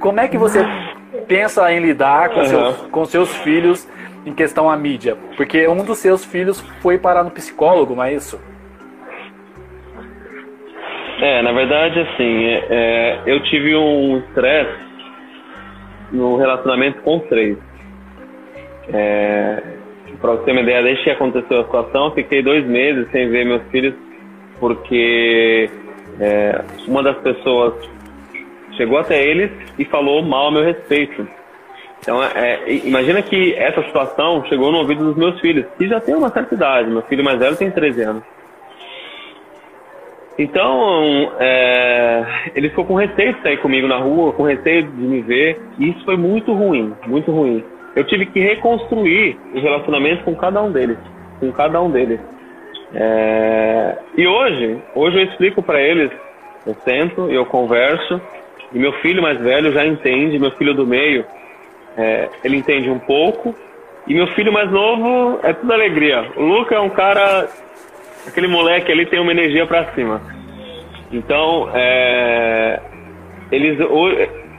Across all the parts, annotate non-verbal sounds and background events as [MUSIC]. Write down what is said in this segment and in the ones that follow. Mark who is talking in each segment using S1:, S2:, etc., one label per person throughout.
S1: como é que você pensa em lidar com, uhum. seus, com seus filhos em questão à mídia? Porque um dos seus filhos foi parar no psicólogo, não é isso?
S2: É, na verdade, assim, é, é eu tive um estresse no relacionamento com três. É, para você ter uma ideia, desde que aconteceu a situação, fiquei dois meses sem ver meus filhos, porque é, uma das pessoas chegou até eles e falou mal a meu respeito. Então, é, imagina que essa situação chegou no ouvido dos meus filhos, que já tem uma certa idade. Meu filho mais velho tem 13 anos. Então, é, ele ficou com receio de sair comigo na rua, com receio de me ver, e isso foi muito ruim, muito ruim. Eu tive que reconstruir o relacionamento com cada um deles, com cada um deles. É, e hoje, hoje eu explico para eles, eu sento, eu converso, e meu filho mais velho já entende, meu filho do meio, é, ele entende um pouco, e meu filho mais novo é tudo alegria. O Luca é um cara aquele moleque ali tem uma energia para cima. Então, é, eles,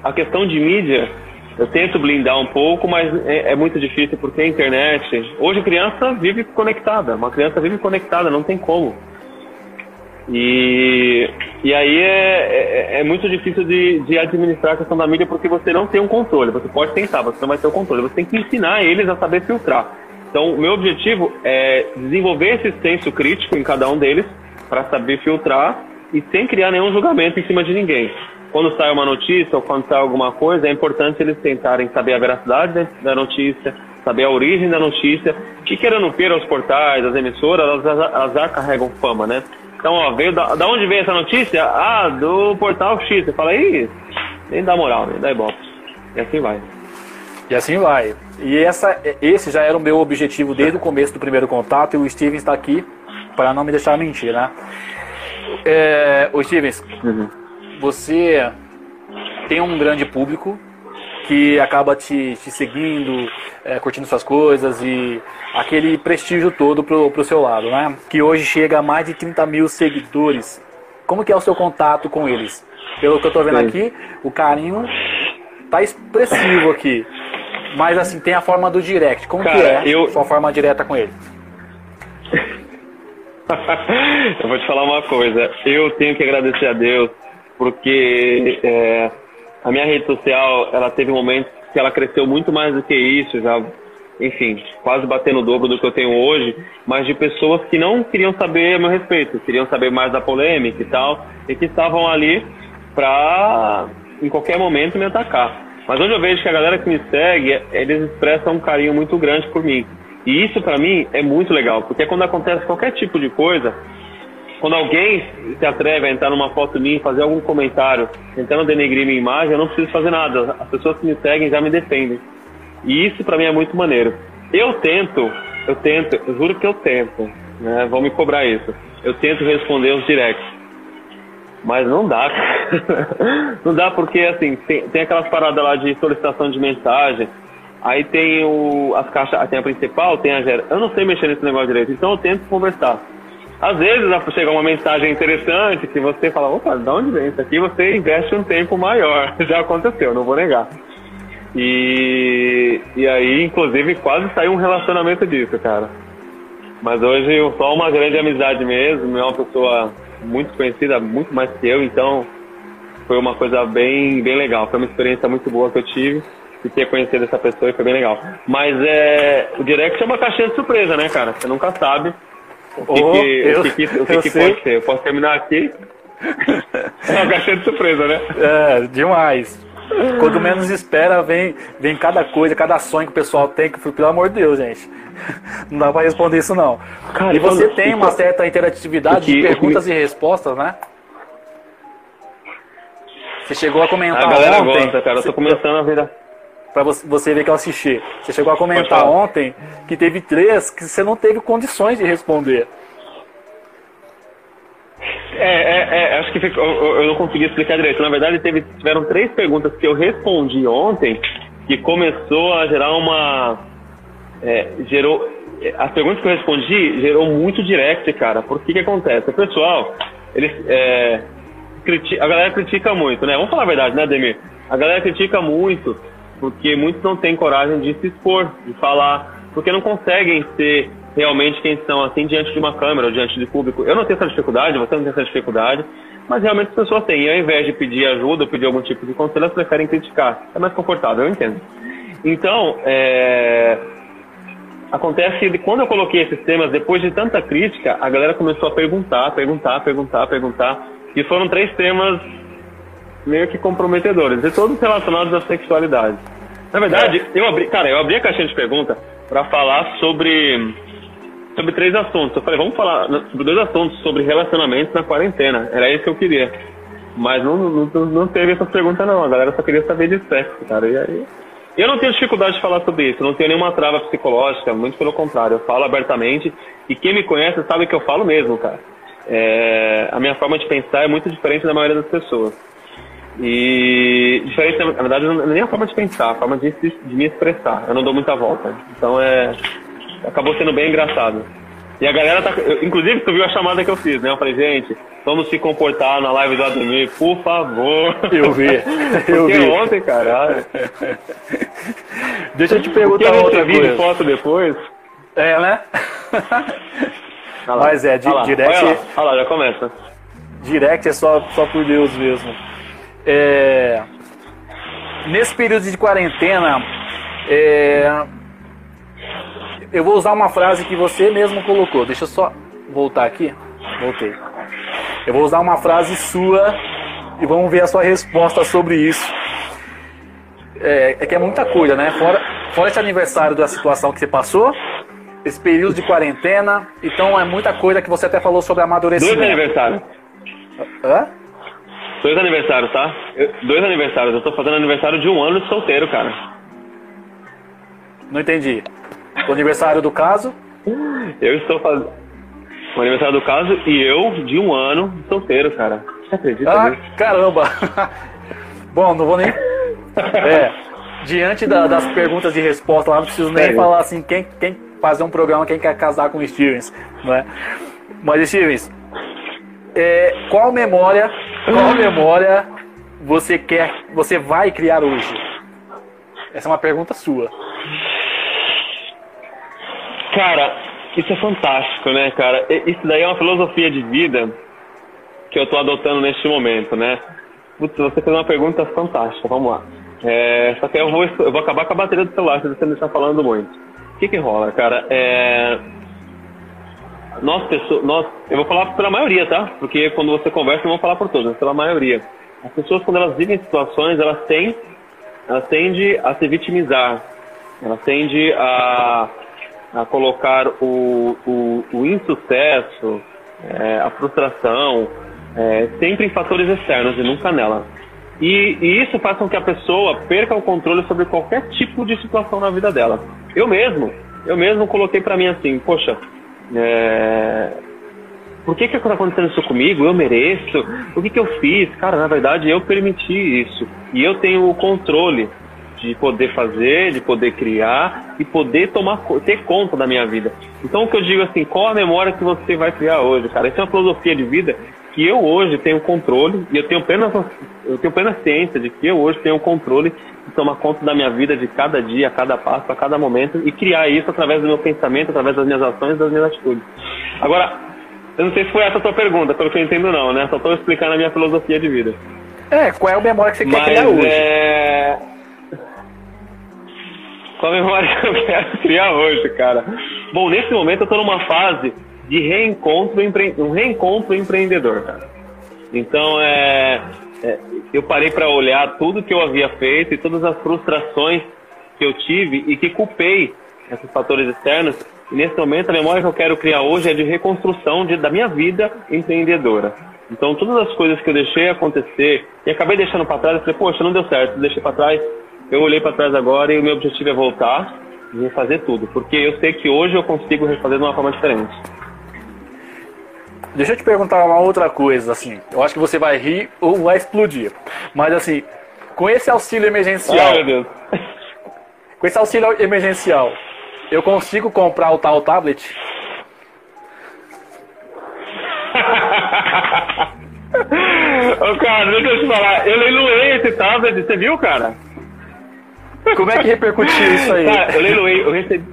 S2: a questão de mídia, eu tento blindar um pouco, mas é, é, muito difícil porque a internet. Hoje a criança vive conectada, uma criança vive conectada, não tem como. E, e aí é, é, é muito difícil de, de, administrar a questão da mídia porque você não tem um controle. Você pode tentar, você não vai ter o um controle. Você tem que ensinar eles a saber filtrar. Então, o meu objetivo é desenvolver esse senso crítico em cada um deles para saber filtrar e sem criar nenhum julgamento em cima de ninguém. Quando sai uma notícia ou quando sai alguma coisa, é importante eles tentarem saber a veracidade da notícia, saber a origem da notícia, que querendo ver os portais, as emissoras, elas, elas já carregam fama, né? Então, ó, veio da, da onde veio essa notícia? Ah, do portal X. Você fala, ih, nem dá moral, nem dá ibope. E assim vai.
S1: E assim vai. E essa, esse já era o meu objetivo desde o começo do primeiro contato e o Steven está aqui para não me deixar mentir, né? É, o Stevens, uhum. você tem um grande público que acaba te, te seguindo, é, curtindo suas coisas e aquele prestígio todo pro, pro seu lado, né? Que hoje chega a mais de 30 mil seguidores. Como que é o seu contato com eles? Pelo que eu estou vendo Sim. aqui, o carinho tá expressivo aqui. Mas assim, tem a forma do direct. Como Cara, que é eu... sua forma direta com ele? [LAUGHS]
S2: eu vou te falar uma coisa. Eu tenho que agradecer a Deus porque é, a minha rede social ela teve um momento que ela cresceu muito mais do que isso, já, enfim, quase batendo o dobro do que eu tenho hoje, mas de pessoas que não queriam saber a meu respeito, queriam saber mais da polêmica e tal, e que estavam ali para em qualquer momento me atacar. Mas hoje eu vejo que a galera que me segue, eles expressam um carinho muito grande por mim. E isso para mim é muito legal, porque quando acontece qualquer tipo de coisa, quando alguém se atreve a entrar numa foto minha e fazer algum comentário tentando denegrir minha imagem, eu não preciso fazer nada. As pessoas que me seguem já me defendem. E isso para mim é muito maneiro. Eu tento, eu tento, eu juro que eu tento, né? Vão me cobrar isso. Eu tento responder os directs. Mas não dá, [LAUGHS] não dá porque, assim, tem, tem aquelas paradas lá de solicitação de mensagem, aí tem o, as caixas, tem a principal, tem a gera. Eu não sei mexer nesse negócio direito, então eu tento conversar. Às vezes chega uma mensagem interessante que você fala, opa, de onde vem isso aqui? Você investe um tempo maior. [LAUGHS] Já aconteceu, não vou negar. E, e aí, inclusive, quase saiu um relacionamento disso, cara. Mas hoje só uma grande amizade mesmo, é uma pessoa muito conhecida, muito mais que eu, então foi uma coisa bem, bem legal. Foi uma experiência muito boa que eu tive e ter conhecido essa pessoa e foi bem legal. Mas é, o direct é uma caixinha de surpresa, né, cara? Você nunca sabe o que, oh, que, eu, o que, o que, que pode ser. Eu posso terminar aqui. é uma caixinha de surpresa, né?
S1: É, demais. Quando menos espera, vem, vem cada coisa, cada sonho que o pessoal tem, que pelo amor de Deus, gente. [LAUGHS] Não dá pra responder isso não. Cara, e você tem uma certa interatividade de perguntas e respostas, né? Você chegou a comentar
S2: a galera ontem. Gosta, cara. Eu tô começando a virar.
S1: Pra você ver que eu assisti. Você chegou a comentar ontem que teve três que você não teve condições de responder.
S2: É, é, é acho que ficou, eu, eu, não consegui explicar direito. Na verdade, teve, tiveram três perguntas que eu respondi ontem que começou a gerar uma. É, gerou. As perguntas que eu respondi gerou muito direct, cara. Por que que acontece? O pessoal, eles. É, a galera critica muito, né? Vamos falar a verdade, né, Demir? A galera critica muito, porque muitos não têm coragem de se expor, de falar, porque não conseguem ser realmente quem são, assim, diante de uma câmera diante de público. Eu não tenho essa dificuldade, você não tem essa dificuldade, mas realmente as pessoas têm. E ao invés de pedir ajuda pedir algum tipo de conselho, elas preferem criticar. É mais confortável, eu entendo. Então, é... acontece que quando eu coloquei esses temas, depois de tanta crítica, a galera começou a perguntar, perguntar, perguntar, perguntar. E foram três temas meio que comprometedores, e todos relacionados à sexualidade. Na verdade, eu abri, cara, eu abri a caixinha de pergunta para falar sobre sobre três assuntos. Eu falei, vamos falar sobre dois assuntos sobre relacionamentos na quarentena. Era isso que eu queria. Mas não, não, não teve essa pergunta não. A galera só queria saber de sexo, cara. E aí eu não tenho dificuldade de falar sobre isso, não tenho nenhuma trava psicológica, muito pelo contrário, eu falo abertamente e quem me conhece sabe que eu falo mesmo, cara. É, a minha forma de pensar é muito diferente da maioria das pessoas. E diferente, na verdade, não é nem a forma de pensar, a forma de, de me expressar. Eu não dou muita volta. Então é. Acabou sendo bem engraçado. E a galera tá. Eu, inclusive, tu viu a chamada que eu fiz, né? Eu falei, gente, vamos se comportar na live do Ademir, por favor.
S1: Eu vi. [LAUGHS] Eu
S2: Porque
S1: vi.
S2: ontem, caralho.
S1: Deixa eu te perguntar
S2: eu
S1: outra coisa.
S2: de foto depois.
S1: É, né? Mas é, di- direct-
S2: Olha lá, olha lá, já começa.
S1: Direct é só, só por Deus mesmo. É, nesse período de quarentena, é, eu vou usar uma frase que você mesmo colocou. Deixa eu só voltar aqui. Voltei. Eu vou usar uma frase sua e vamos ver a sua resposta sobre isso. É, é que é muita coisa, né? Fora, fora esse aniversário da situação que você passou, esse período de quarentena, então é muita coisa que você até falou sobre
S2: Dois
S1: amadurecimento.
S2: aniversários.
S1: Hã?
S2: Dois aniversários, tá? Eu- dois aniversários. Eu tô fazendo aniversário de um ano de solteiro, cara.
S1: Não entendi. O aniversário do caso?
S2: Eu estou fazendo o aniversário do caso e eu de um ano de solteiro, cara. Você acredita
S1: Ah,
S2: nisso?
S1: caramba! [LAUGHS] Bom, não vou nem. [LAUGHS] É, diante da- das perguntas e respostas lá, não preciso nem falar assim, quem, quem fazer um programa, quem quer casar com o Stevens, não é? Mas, Stevens, é, qual memória, qual memória você quer, você vai criar hoje? Essa é uma pergunta sua.
S2: Cara, isso é fantástico, né, cara? Isso daí é uma filosofia de vida que eu tô adotando neste momento, né? Putz, você fez uma pergunta fantástica, vamos lá. É, só que eu vou, eu vou acabar com a bateria do celular se você me está falando muito. O que que rola, cara? É... Nós, pessoas, nós, eu vou falar pela maioria, tá? Porque quando você conversa, eu vou falar por todos, mas pela maioria. As pessoas, quando elas vivem situações, elas têm, elas tendem a se vitimizar. Elas tendem a, a colocar o, o, o insucesso, é, a frustração, é, sempre em fatores externos e nunca nela. E, e isso faz com que a pessoa perca o controle sobre qualquer tipo de situação na vida dela. Eu mesmo, eu mesmo coloquei pra mim assim, poxa, é, por que que está acontecendo isso comigo? Eu mereço? O que que eu fiz? Cara, na verdade eu permiti isso. E eu tenho o controle de poder fazer, de poder criar e poder tomar ter conta da minha vida. Então o que eu digo assim, qual a memória que você vai criar hoje, cara? Isso é uma filosofia de vida que eu hoje tenho controle e eu tenho plena eu tenho plena ciência de que eu hoje tenho o controle de tomar conta da minha vida de cada dia, a cada passo, a cada momento e criar isso através do meu pensamento, através das minhas ações, das minhas atitudes. Agora, eu não sei se foi essa a tua pergunta, pelo que eu entendo não, né? Só estou explicando a minha filosofia de vida.
S1: É, qual é a memória que você quer
S2: Mas
S1: criar hoje?
S2: é. Qual a memória que eu quero criar hoje, cara? Bom, nesse momento eu tô numa fase de reencontro, empre... um reencontro empreendedor, cara. Então é, é, eu parei para olhar tudo que eu havia feito e todas as frustrações que eu tive e que culpei esses fatores externos. E nesse momento a memória que eu quero criar hoje é de reconstrução de, da minha vida empreendedora. Então todas as coisas que eu deixei acontecer e acabei deixando para trás, eu falei, poxa, não deu certo, deixei para trás. Eu olhei para trás agora e o meu objetivo é voltar e refazer tudo, porque eu sei que hoje eu consigo refazer de uma forma diferente.
S1: Deixa eu te perguntar uma outra coisa, assim. Eu acho que você vai rir ou vai explodir. Mas assim, com esse auxílio emergencial,
S2: Ai, meu Deus.
S1: com esse auxílio emergencial, eu consigo comprar o tal tablet?
S2: Ô, cara, deixa eu te falar. Eu leiloei esse tablet, você viu, cara?
S1: Como é que repercutiu isso aí?
S2: Cara, eu leiloei, eu recebi.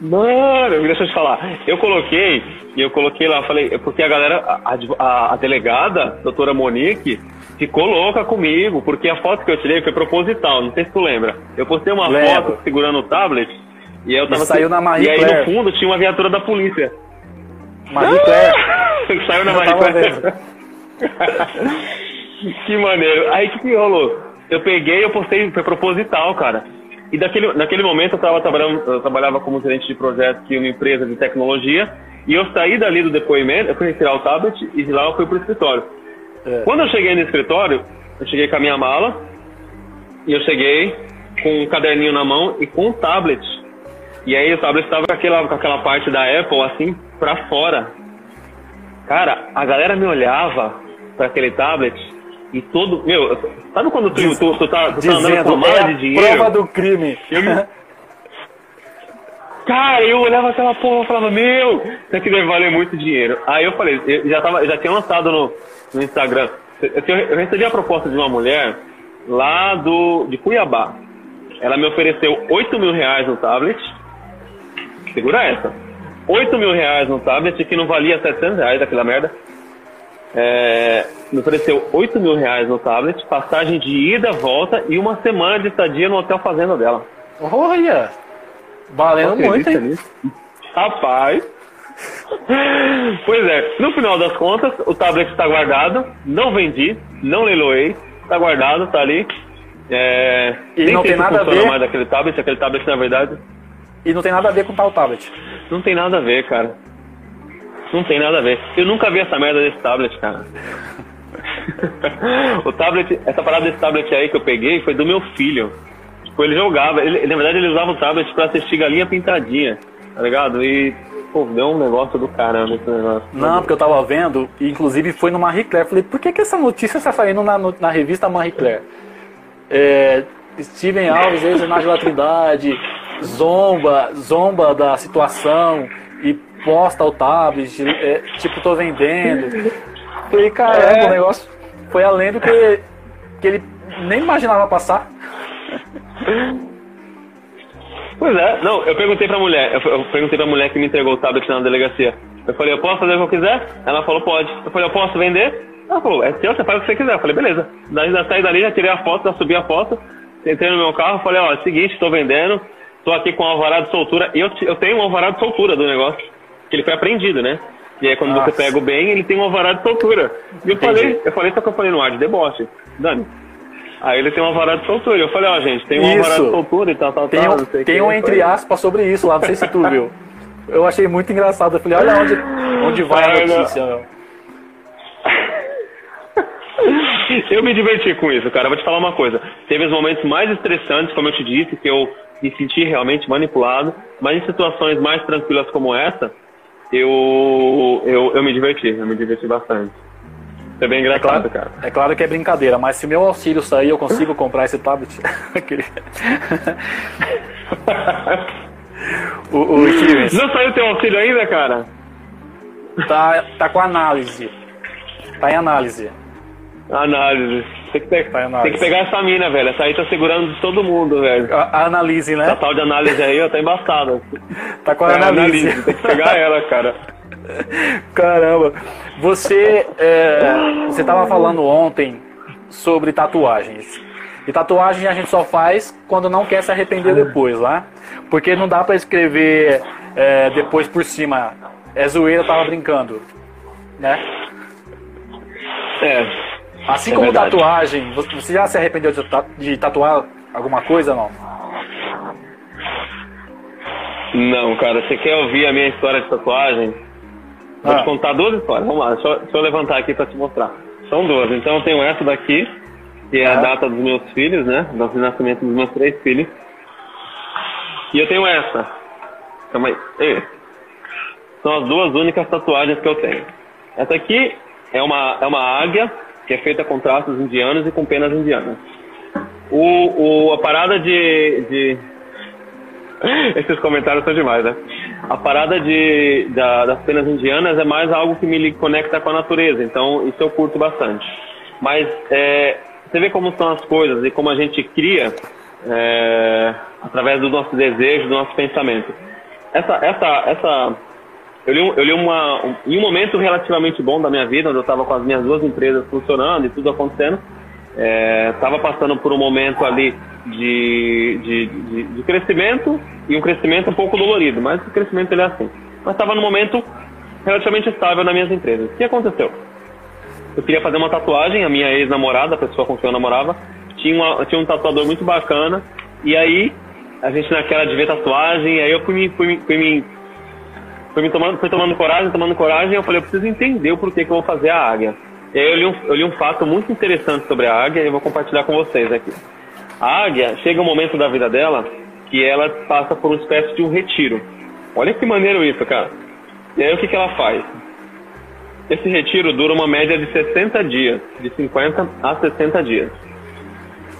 S2: Mano, deixa eu te falar. Eu coloquei, e eu coloquei lá, falei, porque a galera, a, a, a, delegada, doutora Monique, ficou louca comigo, porque a foto que eu tirei foi proposital, não sei se tu lembra. Eu postei uma foto segurando o tablet, e eu tava.
S1: E saiu na Marie
S2: E aí
S1: Claire.
S2: no fundo tinha uma viatura da polícia.
S1: Marie Claire. [LAUGHS]
S2: saiu na
S1: Eu
S2: Marie Claire. [LAUGHS] que maneiro. Aí o que, que rolou? Eu peguei eu postei, foi proposital, cara. E daquele, naquele momento eu, tava trabalhando, eu trabalhava como gerente de projetos em uma empresa de tecnologia. E eu saí dali do depoimento, eu fui retirar o tablet e de lá eu fui pro escritório.
S1: É.
S2: Quando eu cheguei no escritório, eu cheguei com a minha mala e eu cheguei com um caderninho na mão e com um tablet. E aí o tablet estava com aquela, com aquela parte da Apple assim pra fora. Cara, a galera me olhava para aquele tablet e todo. Meu, sabe quando tu,
S1: Diz-
S2: tu, tu tá, tu tá andando
S1: Dizendo,
S2: com mala
S1: é
S2: de dinheiro?
S1: prova do crime.
S2: Eu me- Cara, eu olhava aquela porra e falava, meu, isso aqui deve valer muito dinheiro. Aí eu falei, eu já, tava, já tinha lançado no, no Instagram. Eu, eu recebi a proposta de uma mulher lá do, de Cuiabá. Ela me ofereceu 8 mil reais no tablet. Segura essa. 8 mil reais no tablet que não valia 700 reais aquela merda. É, me ofereceu 8 mil reais no tablet, passagem de ida, volta e uma semana de estadia no hotel fazenda dela.
S1: Olha! Valendo muito, hein?
S2: nisso? Rapaz. Pois é, no final das contas, o tablet está guardado, não vendi, não leiloei, está guardado, está ali. É,
S1: E não tem nada a ver?
S2: mais daquele tablet, aquele tablet na verdade
S1: E não tem nada a ver com tal tablet.
S2: não tem nada a ver, cara. Não tem nada a ver. Eu nunca vi essa merda desse tablet, cara. [LAUGHS] o tablet, essa parada desse tablet aí que eu peguei foi do meu filho. Tipo, ele jogava, ele, na verdade ele usava o tablet pra assistir galinha pintadinha, tá ligado? E, pô, deu um negócio do caramba esse negócio.
S1: Não, porque eu tava vendo, e inclusive foi no Marie Claire. Falei, por que, que essa notícia está saindo na, na revista Marie Claire? É, Steven Alves, ex-Renato da Trindade, zomba, zomba da situação e posta o tablet, é, tipo, tô vendendo. Falei, caramba,
S2: É.
S1: o negócio foi além do que, que ele nem imaginava passar.
S2: Pois é, não, eu perguntei pra mulher, eu, eu perguntei pra mulher que me entregou o tablet na delegacia. Eu falei, eu posso fazer o que eu quiser? Ela falou, pode. Eu falei, eu posso vender? Ela falou, é seu, você faz o que você quiser. Eu falei, beleza. Daí já saí dali, já tirei a foto, já subi a foto, entrei no meu carro, falei, ó, é o seguinte, tô vendendo, tô aqui com um alvará de soltura, e eu, eu tenho um alvará de soltura do negócio, que ele foi apreendido, né? E aí quando
S1: Nossa.
S2: você pega o bem, ele tem um alvará de soltura. E eu
S1: Entendi.
S2: falei, eu falei só que eu falei no ar de deboche. Dani. Aí ele tem um alvará de soltura. Eu falei, ó, gente, tem um alvará
S1: Isso.
S2: de soltura e tal, tal,
S1: Tem
S2: tal.
S1: tem
S2: quê.
S1: um entre aspas sobre isso lá, não sei se tu viu. [LAUGHS] Eu achei muito engraçado. Eu falei, olha onde, onde vai a notícia. meu. [LAUGHS]
S2: Eu me diverti com isso, cara. Vou te falar uma coisa. Teve os momentos mais estressantes, como eu te disse, que eu me senti realmente manipulado. Mas em situações mais tranquilas como essa, eu, eu, eu me diverti. Eu me diverti bastante. Foi bem engraçado, cara.
S1: É claro que é brincadeira, mas se meu auxílio sair, eu consigo [LAUGHS] comprar esse tablet. [LAUGHS] [LAUGHS] O, o Stevens
S2: Não saiu teu auxílio ainda, cara?
S1: tá, tá com análise. Tá em análise.
S2: Análise. Tem que, pe-
S1: análise.
S2: tem que pegar essa mina, velho. Essa aí tá segurando de todo mundo, velho.
S1: A, a analise,
S2: Essa
S1: né?
S2: tal de análise aí, ó, tá embaçada.
S1: Tá com a
S2: É,
S1: analise.
S2: Tem que pegar ela, cara.
S1: Caramba. Você é, você tava falando ontem sobre tatuagens. E tatuagem a gente só faz quando não quer se arrepender depois, né? Porque não dá pra escrever é, depois por cima. É zoeira, eu tava brincando. Né?
S2: É.
S1: Assim
S2: É
S1: como
S2: verdade.
S1: tatuagem, você já se arrependeu de, ta- de tatuar alguma coisa não?
S2: Não, cara, você quer ouvir a minha história de tatuagem? Vou
S1: Ah.
S2: te contar duas histórias. Vamos lá, deixa eu, deixa eu levantar aqui pra te mostrar. São duas. Então eu tenho essa daqui, que é a
S1: Ah.
S2: data dos meus filhos, né? Do nascimento dos meus três filhos. E eu tenho essa. Calma aí. Ei. São as duas únicas tatuagens que eu tenho. Essa aqui é uma, é uma águia, que é feita com traços indianos e com penas indianas. O, o, a parada de, de, [LAUGHS] esses comentários são demais, né? A parada de, da- das penas indianas é mais algo que me conecta com a natureza, então isso eu curto bastante. Mas é, você vê como são as coisas e como a gente cria é, através do nosso desejo, do nosso pensamento. Essa, essa, essa, eu li, eu li uma, um, em um momento relativamente bom da minha vida, onde eu estava com as minhas duas empresas funcionando e tudo acontecendo, estava é, passando por um momento ali de, de, de, de, crescimento e um crescimento um pouco dolorido, mas o crescimento ele é assim. Mas estava num momento relativamente estável nas minhas empresas. O que aconteceu? Eu queria fazer uma tatuagem, a minha ex-namorada, a pessoa com quem eu namorava, tinha, uma, tinha um tatuador muito bacana, e aí a gente naquela de ver tatuagem, aí eu fui me, fui, fui me, fui me tomando, fui tomando coragem, tomando coragem, eu falei, eu preciso entender o porquê que eu vou fazer a águia. E aí eu li, um, eu li um fato muito interessante sobre a águia e eu vou compartilhar com vocês aqui. A águia chega um momento da vida dela que ela passa por uma espécie de um retiro. Olha que maneiro isso, cara. E aí o que, que ela faz? Esse retiro dura uma média de 60 dias, de 50 a 60 dias.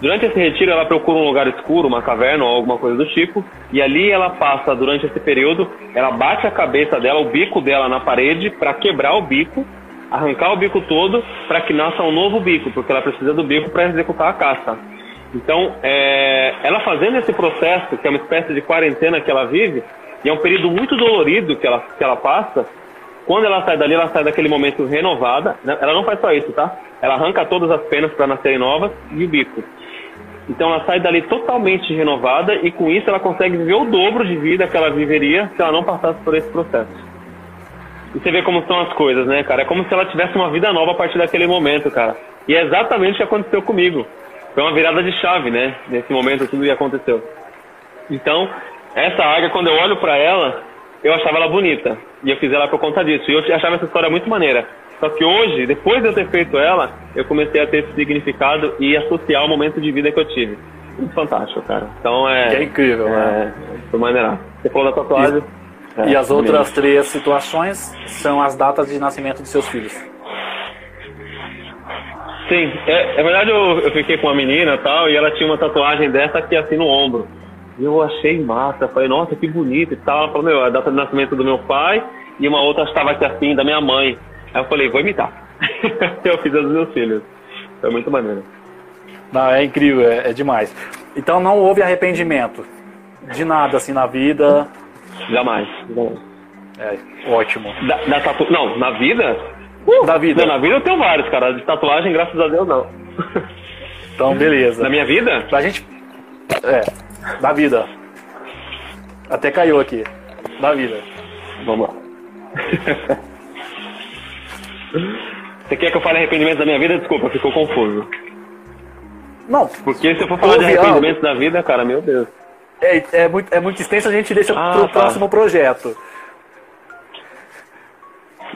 S2: Durante esse retiro, ela procura um lugar escuro, uma caverna ou alguma coisa do tipo, e ali ela passa, durante esse período, ela bate a cabeça dela, o bico dela na parede, para quebrar o bico, arrancar o bico todo, para que nasça um novo bico, porque ela precisa do bico para executar a caça. Então, é, ela fazendo esse processo, que é uma espécie de quarentena que ela vive, e é um período muito dolorido que ela, que ela passa, quando ela sai dali, ela sai daquele momento renovada. Né? Ela não faz só isso, tá? Ela arranca todas as penas para nascerem novas e o bico. Então ela sai dali totalmente renovada e com isso ela consegue viver o dobro de vida que ela viveria se ela não passasse por esse processo. E você vê como são as coisas, né, cara? É como se ela tivesse uma vida nova a partir daquele momento, cara. E é exatamente o que aconteceu comigo. Foi uma virada de chave, né? Nesse momento tudo que aconteceu. Então, essa águia, quando eu olho para ela, eu achava ela bonita. E eu fiz ela por conta disso. E eu achava essa história muito maneira. Só que hoje, depois de eu ter feito ela, eu comecei a ter esse significado e associar o momento de vida que eu tive. Muito fantástico, cara. Então é.
S1: Que é incrível,
S2: é,
S1: né?
S2: Foi maneira. Você falou da tatuagem.
S1: E, é, e as outras mesmo. três situações são as datas de nascimento de seus filhos.
S2: Sim, é, é verdade eu, eu fiquei com uma menina e tal, e ela tinha uma tatuagem dessa aqui assim no ombro. E eu achei massa, falei, nossa, que bonito e tal. Ela falou, meu, é a data de nascimento do meu pai e uma outra estava aqui assim, da minha mãe. Aí eu falei, vou imitar. [LAUGHS] eu fiz os meus filhos. Foi muito maneiro.
S1: Não, é incrível, é, é, demais. Então não houve arrependimento de nada assim na vida?
S2: Jamais. jamais.
S1: É, ótimo.
S2: Da, da tatu... Não, na vida?
S1: Uh, da vida.
S2: Não, na vida eu tenho vários, cara. De tatuagem, graças a Deus, não.
S1: Então, beleza.
S2: Na minha vida?
S1: Pra gente. É, da vida. Até caiu aqui. Da vida.
S2: Vamos lá. [LAUGHS] Você quer que eu fale arrependimento da minha vida? Desculpa, ficou confuso.
S1: Não.
S2: Porque se eu for falar de arrependimento da vida, cara, meu Deus.
S1: É, é, muito, é muito extenso, a gente deixa ah, pro tá. próximo projeto.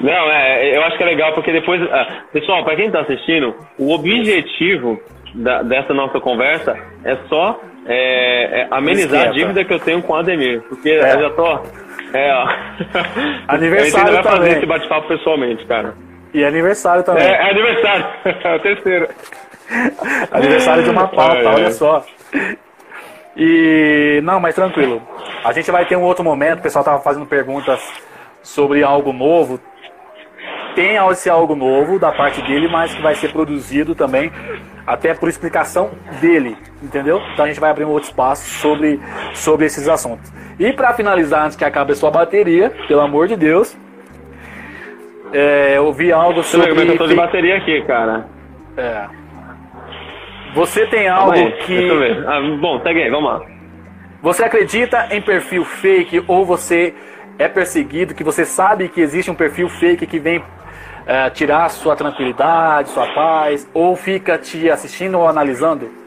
S2: Não, é, eu acho que é legal porque depois. Ah, pessoal, para quem está assistindo, o objetivo da, dessa nossa conversa é só é, é amenizar a dívida que eu tenho com o Ademir. Porque é. eu já tô. É, ó. [LAUGHS]
S1: Aniversário. [LAUGHS]
S2: A gente vai fazer esse bate-papo pessoalmente, cara.
S1: E aniversário também. É,
S2: é aniversário. [LAUGHS] É o terceiro. [LAUGHS]
S1: aniversário de uma [LAUGHS] pauta, olha só. E não, mas tranquilo. A gente vai ter um outro momento, o pessoal tava fazendo perguntas sobre algo novo. Tem esse algo novo da parte dele, mas que vai ser produzido também, até por explicação dele, entendeu? Então a gente vai abrir um outro espaço sobre, sobre esses assuntos. E para finalizar, antes que acabe a sua bateria, pelo amor de Deus, é, eu vi algo sobre.
S2: Você eu tô de bateria aqui, cara.
S1: É. Você tem algo aí, que.
S2: Deixa eu ver. Ah, bom, segue aí, vamos lá.
S1: Você acredita em perfil fake ou você é perseguido, que você sabe que existe um perfil fake que vem é, tirar sua tranquilidade, sua paz, ou fica te assistindo ou analisando?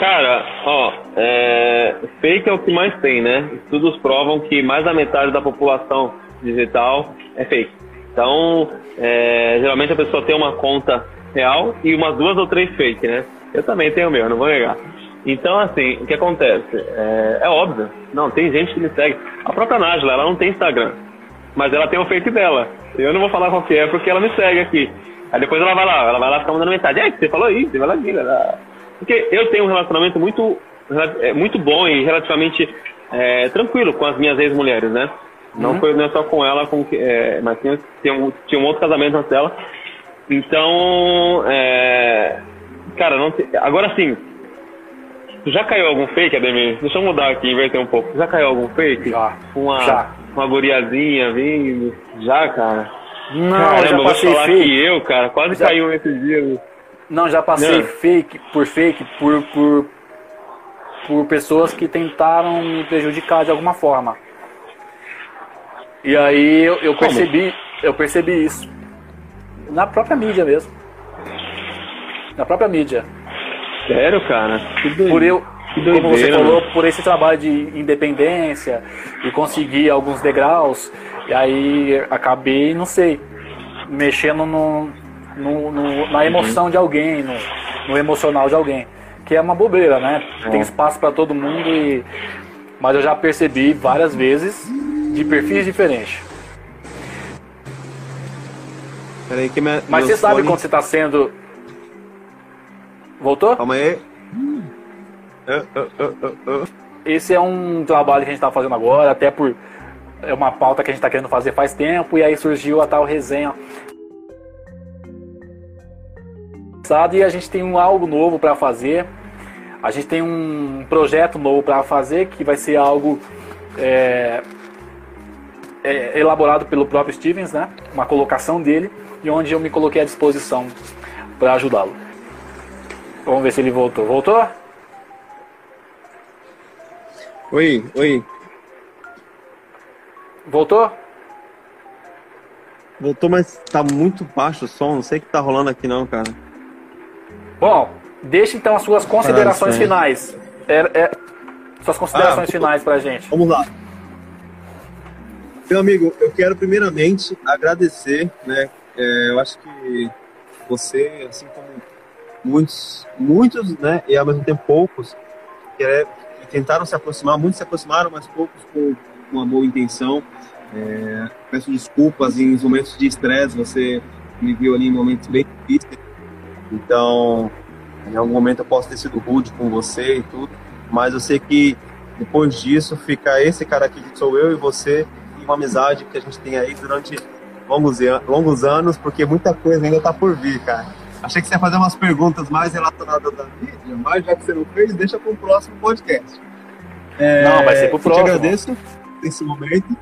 S2: Cara, ó, é, fake é o que mais tem, né? Estudos provam que mais da metade da população digital é fake. Então, é, geralmente a pessoa tem uma conta real e umas duas ou três fake, né? Eu também tenho o meu, não vou negar. Então, assim, o que acontece? É, é, óbvio. Não, tem gente que me segue. A própria Nájila, ela não tem Instagram. Mas ela tem o fake dela. Eu não vou falar qual que é porque ela me segue aqui. Aí depois ela vai lá, ela vai lá ficar mandando mensagem. É, você falou isso, você vai lá, lá. Porque eu tenho um relacionamento muito, é, muito bom e relativamente é, tranquilo com as minhas ex-mulheres, né?
S3: Não uhum. foi não é só com ela, com, é, mas tinha, tinha, um, tinha um outro casamento antes dela. Então, é, cara, não agora sim, já caiu algum fake, Ademir? Deixa eu mudar aqui, inverter um pouco. Já caiu algum fake?
S1: Já.
S3: Uma,
S1: já.
S3: uma guriazinha vindo? Já, cara?
S1: Não, Caramba, já passei
S3: vou falar
S1: fake.
S3: que eu, cara, quase já... caiu nesses dias.
S1: Não, já passei não. fake por fake por, por, por pessoas que tentaram me prejudicar de alguma forma. E aí eu, eu percebi, eu percebi isso. Na própria mídia mesmo. Na própria mídia.
S3: Sério, cara?
S1: Por eu, doideira, como você falou, por esse trabalho de independência e conseguir alguns degraus, e aí acabei, não sei, mexendo no, no, no na emoção uhum. de alguém, no, no, emocional de alguém. Que é uma bobeira, né? É. Tem espaço para todo mundo e. Mas eu já percebi várias vezes de perfis diferentes.
S3: Peraí, que minha,
S1: Mas você sabe quando você está sendo Voltou?
S3: Calma aí.
S1: Esse é um trabalho que a gente está fazendo agora, até por. É uma pauta que a gente está querendo fazer faz tempo, e aí surgiu a tal resenha. E a gente tem um algo novo para fazer. A gente tem um projeto novo para fazer que vai ser algo é, é, elaborado pelo próprio Stevens, né? Uma colocação dele e onde eu me coloquei à disposição para ajudá-lo. Vamos ver se ele voltou. Voltou?
S3: Oi, oi.
S1: Voltou?
S3: Voltou, mas tá muito baixo o som. Não sei o que tá rolando aqui não, cara.
S1: Bom, deixa então as suas considerações finais. É, é, suas considerações ah, finais pra gente.
S3: Vamos lá. Meu amigo, eu quero primeiramente agradecer, né? É, eu acho que você, assim como muitos, muitos, né, e ao mesmo tempo poucos, que, é, que tentaram se aproximar, muitos se aproximaram, mas poucos com uma boa intenção. É, peço desculpas em momentos de estresse, você me viu ali em momentos bem difíceis, então em algum momento eu posso ter sido rude com você e tudo, mas eu sei que depois disso fica esse cara aqui que sou eu e você e uma amizade que a gente tem aí durante longos, longos anos, porque muita coisa ainda está por vir, cara. Achei que você ia fazer umas perguntas mais relacionadas à mídia, mas já que você não fez, deixa para o próximo podcast.
S1: É, não, vai ser para o próximo.
S3: Te agradeço esse momento.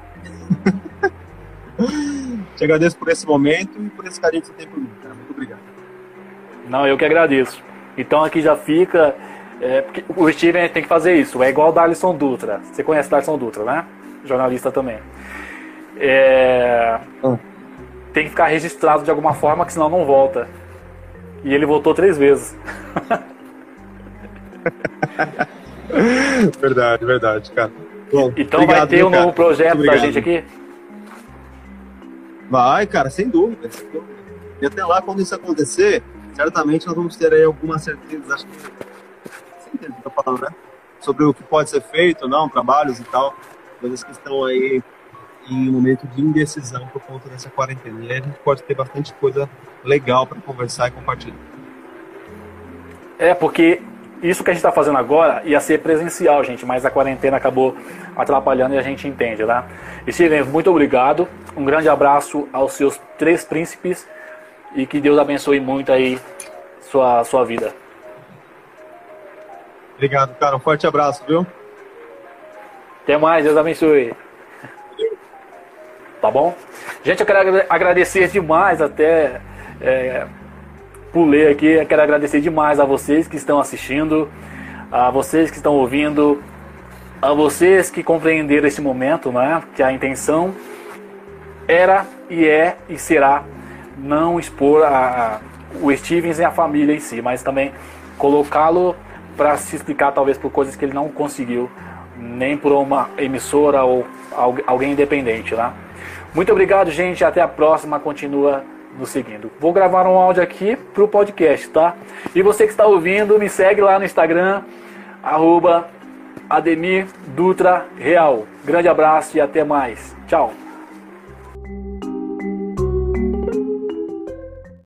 S3: [LAUGHS] te agradeço por esse momento e por esse carinho que você tem por mim, cara. Muito obrigado.
S1: Não, eu que agradeço. Então aqui já fica. É, o Steven tem que fazer isso. É igual o Darlison Dutra. Você conhece o Darlison Dutra, né? Jornalista também. É, ah. Tem que ficar registrado de alguma forma, que senão não volta. E ele voltou três vezes. [LAUGHS]
S3: verdade, verdade, cara.
S1: Bom, então obrigado, vai ter um novo projeto da gente aqui?
S3: Vai, cara, sem dúvida, sem dúvida. E até lá, quando isso acontecer, certamente nós vamos ter aí algumas certezas, acho que certeza que eu tô falando, né? Sobre o que pode ser feito, não, trabalhos e tal, coisas que estão aí em um momento de indecisão por conta dessa quarentena. E aí a gente pode ter bastante coisa legal para conversar e compartilhar.
S1: É, porque isso que a gente está fazendo agora ia ser presencial, gente, mas a quarentena acabou atrapalhando e a gente entende, né? Steven, muito obrigado. Um grande abraço aos seus três príncipes e que Deus abençoe muito aí sua, sua vida.
S3: Obrigado, cara. Um forte abraço, viu?
S1: Até mais, Deus abençoe. Tá bom? Gente, eu quero agradecer demais até é, pulei aqui, eu quero agradecer demais a vocês que estão assistindo, a vocês que estão ouvindo, a vocês que compreenderam esse momento, né? Que a intenção era e é e será não expor a, a, o Stevens e a família em si, mas também colocá-lo para se explicar talvez por coisas que ele não conseguiu, nem por uma emissora ou alguém independente, né? Muito obrigado, gente. Até a próxima. Continua nos seguindo. Vou gravar um áudio aqui para o podcast, tá? E você que está ouvindo, me segue lá no Instagram, arroba Ademir Dutra Real. Grande abraço e até mais. Tchau.